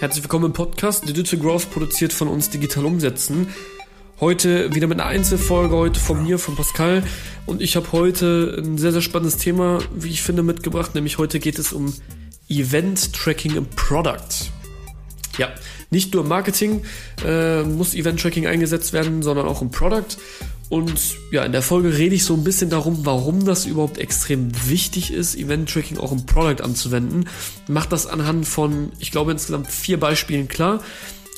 Herzlich willkommen im Podcast Digital Growth produziert von uns Digital Umsetzen. Heute wieder mit einer Einzelfolge, heute von mir, von Pascal. Und ich habe heute ein sehr, sehr spannendes Thema, wie ich finde, mitgebracht. Nämlich heute geht es um Event Tracking im Product. Ja, nicht nur im Marketing äh, muss Event Tracking eingesetzt werden, sondern auch im Product. Und ja, in der Folge rede ich so ein bisschen darum, warum das überhaupt extrem wichtig ist, Event-Tracking auch im Product anzuwenden. Macht das anhand von, ich glaube, insgesamt vier Beispielen klar.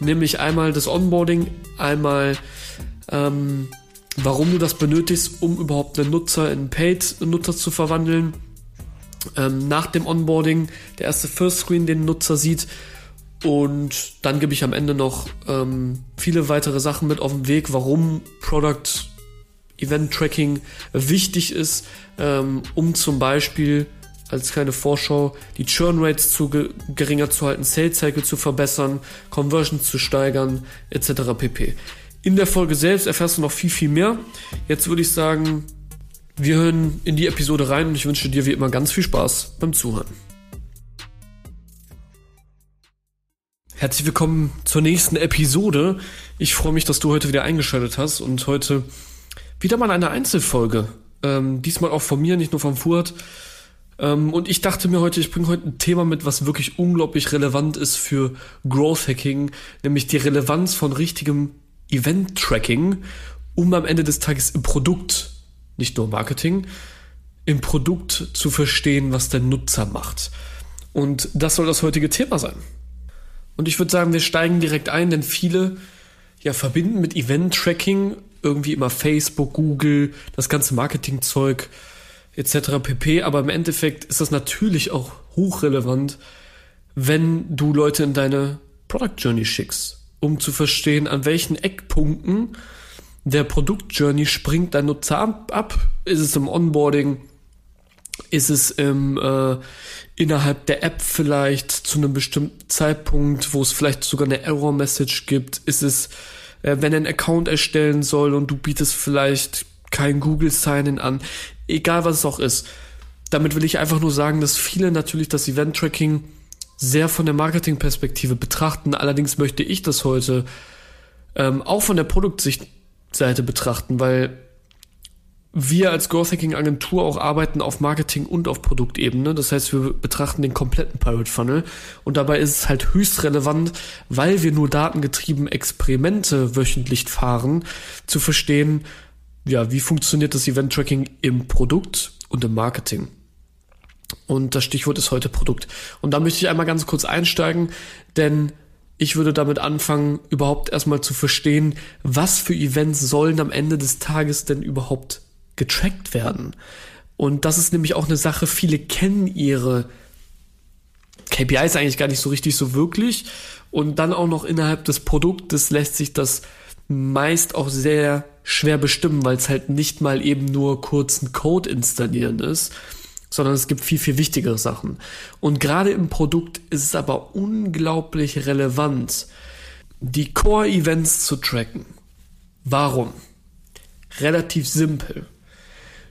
Nämlich einmal das Onboarding, einmal ähm, warum du das benötigst, um überhaupt einen Nutzer in Paid-Nutzer zu verwandeln. Ähm, nach dem Onboarding der erste First Screen den Nutzer sieht und dann gebe ich am Ende noch ähm, viele weitere Sachen mit auf den Weg, warum Product Event Tracking wichtig ist, ähm, um zum Beispiel als kleine Vorschau die Churn Rates zu ge geringer zu halten, Sales Cycle zu verbessern, Conversions zu steigern, etc. pp. In der Folge selbst erfährst du noch viel, viel mehr. Jetzt würde ich sagen, wir hören in die Episode rein und ich wünsche dir wie immer ganz viel Spaß beim Zuhören. Herzlich willkommen zur nächsten Episode. Ich freue mich, dass du heute wieder eingeschaltet hast und heute wieder mal eine Einzelfolge. Ähm, diesmal auch von mir, nicht nur vom Fuhrt. Ähm, und ich dachte mir heute, ich bringe heute ein Thema mit, was wirklich unglaublich relevant ist für Growth Hacking, nämlich die Relevanz von richtigem Event Tracking, um am Ende des Tages im Produkt, nicht nur Marketing, im Produkt zu verstehen, was der Nutzer macht. Und das soll das heutige Thema sein. Und ich würde sagen, wir steigen direkt ein, denn viele ja verbinden mit Event-Tracking irgendwie immer Facebook, Google, das ganze Marketingzeug etc. pp. Aber im Endeffekt ist das natürlich auch hochrelevant, wenn du Leute in deine Product Journey schickst, um zu verstehen, an welchen Eckpunkten der Produktjourney springt dein Nutzer ab. Ist es im Onboarding? Ist es im, äh, innerhalb der App vielleicht zu einem bestimmten Zeitpunkt, wo es vielleicht sogar eine Error-Message gibt? Ist es, äh, wenn einen Account erstellen soll und du bietest vielleicht kein Google Sign-in an? Egal was es auch ist. Damit will ich einfach nur sagen, dass viele natürlich das Event-Tracking sehr von der Marketing-Perspektive betrachten. Allerdings möchte ich das heute ähm, auch von der Produktsichtseite betrachten, weil wir als Growth Hacking Agentur auch arbeiten auf Marketing und auf Produktebene. Das heißt, wir betrachten den kompletten Pirate Funnel und dabei ist es halt höchst relevant, weil wir nur datengetrieben Experimente wöchentlich fahren, zu verstehen, ja, wie funktioniert das Event Tracking im Produkt und im Marketing. Und das Stichwort ist heute Produkt. Und da möchte ich einmal ganz kurz einsteigen, denn ich würde damit anfangen, überhaupt erstmal zu verstehen, was für Events sollen am Ende des Tages denn überhaupt getrackt werden. Und das ist nämlich auch eine Sache, viele kennen ihre KPIs eigentlich gar nicht so richtig so wirklich. Und dann auch noch innerhalb des Produktes lässt sich das meist auch sehr schwer bestimmen, weil es halt nicht mal eben nur kurzen Code installieren ist, sondern es gibt viel, viel wichtigere Sachen. Und gerade im Produkt ist es aber unglaublich relevant, die Core-Events zu tracken. Warum? Relativ simpel.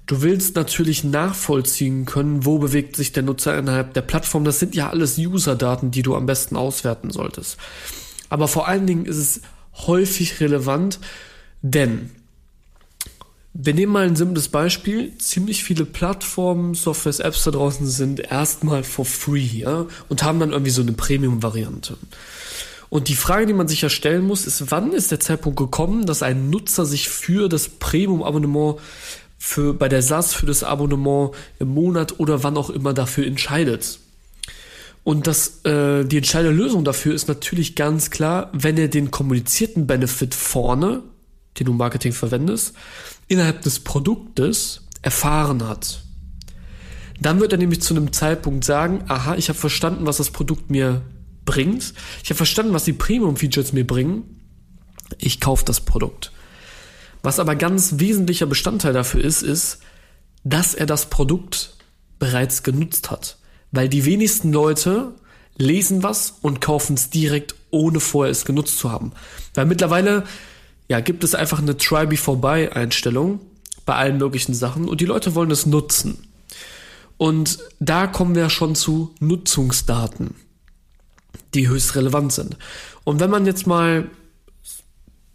Du willst natürlich nachvollziehen können, wo bewegt sich der Nutzer innerhalb der Plattform. Das sind ja alles User-Daten, die du am besten auswerten solltest. Aber vor allen Dingen ist es häufig relevant, denn wir nehmen mal ein simples Beispiel. Ziemlich viele Plattformen, Softwares, Apps da draußen sind erstmal for free ja, und haben dann irgendwie so eine Premium-Variante. Und die Frage, die man sich ja stellen muss, ist, wann ist der Zeitpunkt gekommen, dass ein Nutzer sich für das Premium-Abonnement für, bei der SAS für das Abonnement im Monat oder wann auch immer dafür entscheidet. Und das, äh, die entscheidende Lösung dafür ist natürlich ganz klar, wenn er den kommunizierten Benefit vorne, den du im Marketing verwendest, innerhalb des Produktes erfahren hat. Dann wird er nämlich zu einem Zeitpunkt sagen, aha, ich habe verstanden, was das Produkt mir bringt. Ich habe verstanden, was die Premium-Features mir bringen. Ich kaufe das Produkt. Was aber ganz wesentlicher Bestandteil dafür ist, ist, dass er das Produkt bereits genutzt hat. Weil die wenigsten Leute lesen was und kaufen es direkt, ohne vorher es genutzt zu haben. Weil mittlerweile, ja, gibt es einfach eine Try Before Buy Einstellung bei allen möglichen Sachen und die Leute wollen es nutzen. Und da kommen wir schon zu Nutzungsdaten. die höchst relevant sind. Und wenn man jetzt mal,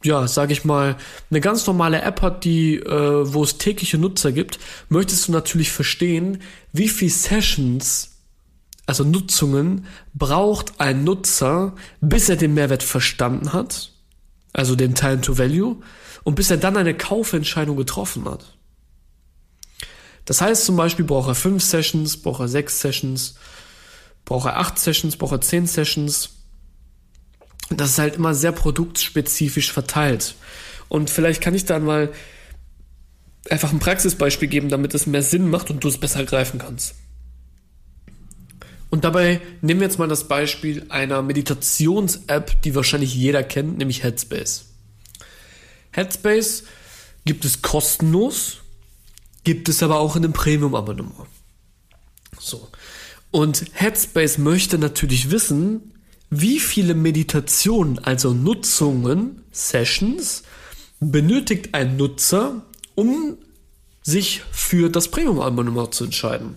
ja, sage ich mal, eine ganz normale App hat, die, äh, wo es tägliche Nutzer gibt, möchtest du natürlich verstehen, wie viel Sessions also Nutzungen, braucht ein Nutzer, bis er den Mehrwert verstanden hat, also den Time to Value, und bis er dann eine Kaufentscheidung getroffen hat. Das heißt zum Beispiel braucht er fünf Sessions, braucht er sechs Sessions, braucht er acht Sessions, braucht er zehn Sessions. Das ist halt immer sehr produktspezifisch verteilt. Und vielleicht kann ich dann mal einfach ein Praxisbeispiel geben, damit es mehr Sinn macht und du es besser greifen kannst. Und dabei nehmen wir jetzt mal das Beispiel einer Meditations-App, die wahrscheinlich jeder kennt, nämlich Headspace. Headspace gibt es kostenlos, gibt es aber auch in einem Premium-Abonnement. So. Und Headspace möchte natürlich wissen, wie viele Meditationen, also Nutzungen, Sessions, benötigt ein Nutzer, um sich für das Premium-Abonnement zu entscheiden.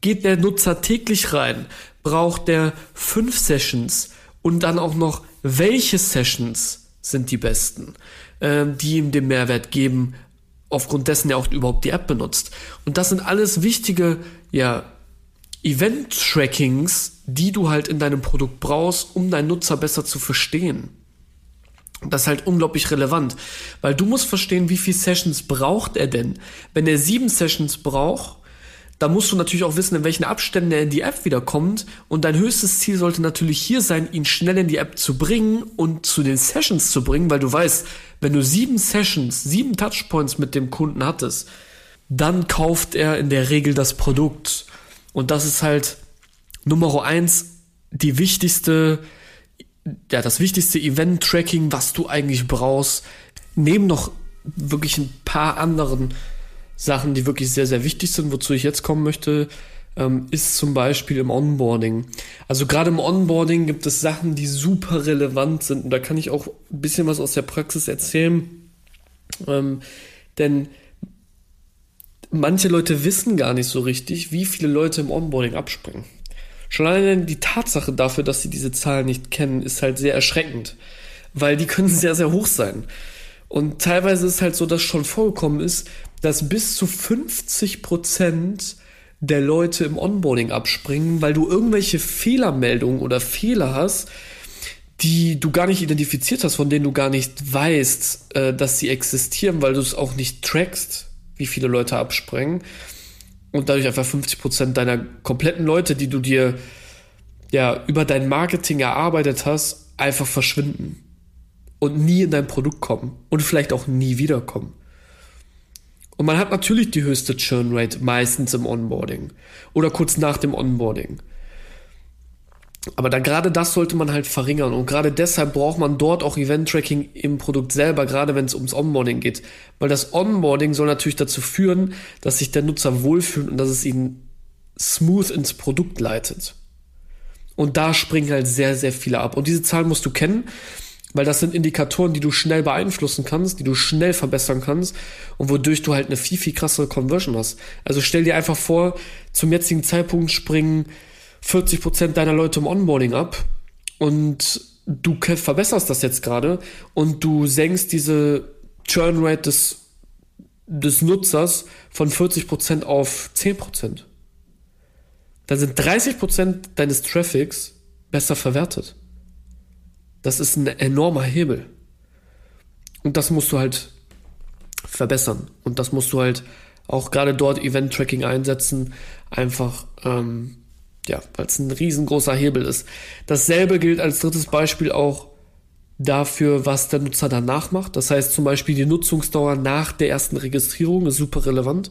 Geht der Nutzer täglich rein, braucht der fünf Sessions und dann auch noch, welche Sessions sind die besten, äh, die ihm den Mehrwert geben, aufgrund dessen er auch überhaupt die App benutzt. Und das sind alles wichtige, ja, Event-Trackings, die du halt in deinem Produkt brauchst, um deinen Nutzer besser zu verstehen. Das ist halt unglaublich relevant, weil du musst verstehen, wie viele Sessions braucht er denn. Wenn er sieben Sessions braucht, da musst du natürlich auch wissen, in welchen Abständen er in die App wiederkommt. Und dein höchstes Ziel sollte natürlich hier sein, ihn schnell in die App zu bringen und zu den Sessions zu bringen, weil du weißt, wenn du sieben Sessions, sieben Touchpoints mit dem Kunden hattest, dann kauft er in der Regel das Produkt. Und das ist halt Nummer eins, die wichtigste, ja, das wichtigste Event-Tracking, was du eigentlich brauchst. Neben noch wirklich ein paar anderen Sachen, die wirklich sehr, sehr wichtig sind, wozu ich jetzt kommen möchte, ähm, ist zum Beispiel im Onboarding. Also gerade im Onboarding gibt es Sachen, die super relevant sind. Und da kann ich auch ein bisschen was aus der Praxis erzählen. Ähm, denn manche Leute wissen gar nicht so richtig, wie viele Leute im Onboarding abspringen. Schon alleine die Tatsache dafür, dass sie diese Zahlen nicht kennen, ist halt sehr erschreckend. Weil die können sehr, sehr hoch sein. Und teilweise ist halt so, dass schon vorgekommen ist, dass bis zu 50 Prozent der Leute im Onboarding abspringen, weil du irgendwelche Fehlermeldungen oder Fehler hast, die du gar nicht identifiziert hast, von denen du gar nicht weißt, äh, dass sie existieren, weil du es auch nicht trackst, wie viele Leute abspringen. Und dadurch einfach 50 Prozent deiner kompletten Leute, die du dir ja über dein Marketing erarbeitet hast, einfach verschwinden und nie in dein Produkt kommen und vielleicht auch nie wiederkommen. Und man hat natürlich die höchste Churn Rate meistens im Onboarding oder kurz nach dem Onboarding. Aber da gerade das sollte man halt verringern und gerade deshalb braucht man dort auch Event Tracking im Produkt selber, gerade wenn es ums Onboarding geht, weil das Onboarding soll natürlich dazu führen, dass sich der Nutzer wohlfühlt und dass es ihn smooth ins Produkt leitet. Und da springen halt sehr, sehr viele ab. Und diese Zahlen musst du kennen. Weil das sind Indikatoren, die du schnell beeinflussen kannst, die du schnell verbessern kannst und wodurch du halt eine viel, viel krassere Conversion hast. Also stell dir einfach vor, zum jetzigen Zeitpunkt springen 40 Prozent deiner Leute im Onboarding ab und du verbesserst das jetzt gerade und du senkst diese Churn Rate des, des Nutzers von 40 Prozent auf 10%. Dann sind 30 Prozent deines Traffics besser verwertet. Das ist ein enormer Hebel. Und das musst du halt verbessern. Und das musst du halt auch gerade dort Event-Tracking einsetzen. Einfach, ähm, ja, weil es ein riesengroßer Hebel ist. Dasselbe gilt als drittes Beispiel auch dafür, was der Nutzer danach macht. Das heißt zum Beispiel die Nutzungsdauer nach der ersten Registrierung ist super relevant.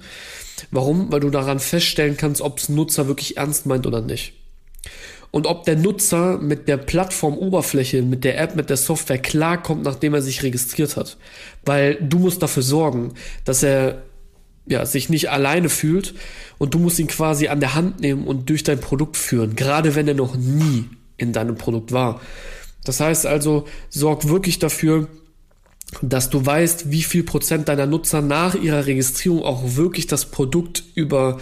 Warum? Weil du daran feststellen kannst, ob es ein Nutzer wirklich ernst meint oder nicht und ob der Nutzer mit der Plattformoberfläche, mit der App, mit der Software klarkommt, nachdem er sich registriert hat. Weil du musst dafür sorgen, dass er ja, sich nicht alleine fühlt und du musst ihn quasi an der Hand nehmen und durch dein Produkt führen, gerade wenn er noch nie in deinem Produkt war. Das heißt also, sorg wirklich dafür, dass du weißt, wie viel Prozent deiner Nutzer nach ihrer Registrierung auch wirklich das Produkt über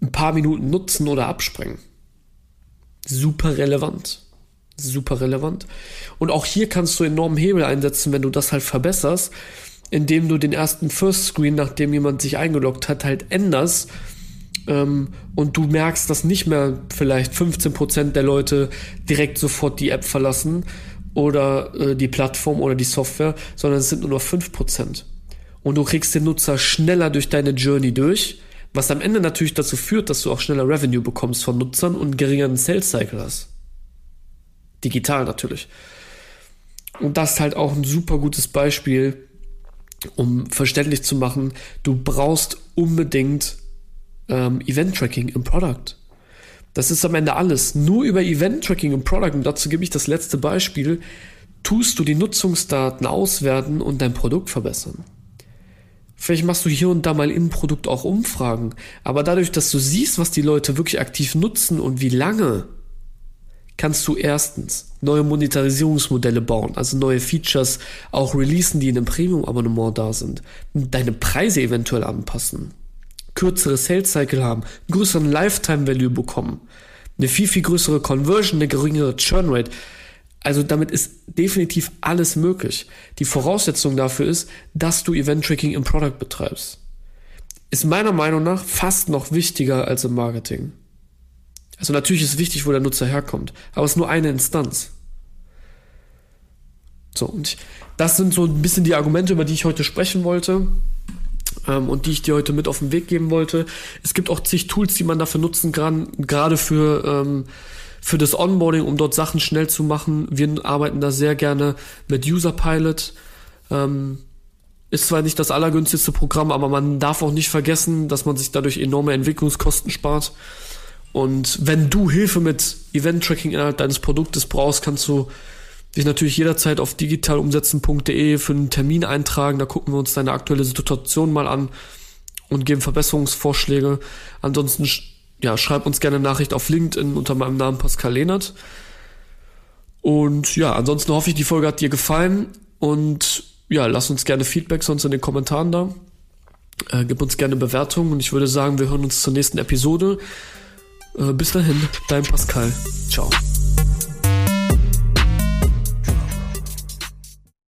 ein paar Minuten nutzen oder absprengen. Super relevant. Super relevant. Und auch hier kannst du enormen Hebel einsetzen, wenn du das halt verbesserst, indem du den ersten First Screen, nachdem jemand sich eingeloggt hat, halt änderst ähm, und du merkst, dass nicht mehr vielleicht 15% der Leute direkt sofort die App verlassen oder äh, die Plattform oder die Software, sondern es sind nur noch 5%. Und du kriegst den Nutzer schneller durch deine Journey durch, was am Ende natürlich dazu führt, dass du auch schneller Revenue bekommst von Nutzern und geringeren Sales Cycle hast. Digital natürlich. Und das ist halt auch ein super gutes Beispiel, um verständlich zu machen, du brauchst unbedingt ähm, Event-Tracking im Product. Das ist am Ende alles. Nur über Event-Tracking im Product, und dazu gebe ich das letzte Beispiel, tust du die Nutzungsdaten auswerten und dein Produkt verbessern. Vielleicht machst du hier und da mal im Produkt auch Umfragen, aber dadurch, dass du siehst, was die Leute wirklich aktiv nutzen und wie lange, kannst du erstens neue Monetarisierungsmodelle bauen, also neue Features auch releasen, die in einem Premium-Abonnement da sind, deine Preise eventuell anpassen kürzere Sales Cycle haben, größeren Lifetime Value bekommen, eine viel, viel größere Conversion, eine geringere Churn Rate. Also damit ist definitiv alles möglich. Die Voraussetzung dafür ist, dass du Event Tracking im Product betreibst. Ist meiner Meinung nach fast noch wichtiger als im Marketing. Also natürlich ist wichtig, wo der Nutzer herkommt, aber es ist nur eine Instanz. So, und das sind so ein bisschen die Argumente, über die ich heute sprechen wollte ähm, und die ich dir heute mit auf den Weg geben wollte. Es gibt auch zig Tools, die man dafür nutzen kann, gerade für, ähm, für das Onboarding, um dort Sachen schnell zu machen. Wir arbeiten da sehr gerne mit User Pilot. Ähm, ist zwar nicht das allergünstigste Programm, aber man darf auch nicht vergessen, dass man sich dadurch enorme Entwicklungskosten spart. Und wenn du Hilfe mit Event-Tracking innerhalb deines Produktes brauchst, kannst du dich natürlich jederzeit auf digitalumsetzen.de für einen Termin eintragen. Da gucken wir uns deine aktuelle Situation mal an und geben Verbesserungsvorschläge. Ansonsten ja, schreib uns gerne eine Nachricht auf LinkedIn unter meinem Namen Pascal Lehnert. Und ja, ansonsten hoffe ich, die Folge hat dir gefallen und ja, lass uns gerne Feedback sonst in den Kommentaren da. Äh, gib uns gerne Bewertungen und ich würde sagen, wir hören uns zur nächsten Episode. Äh, bis dahin, dein Pascal. Ciao.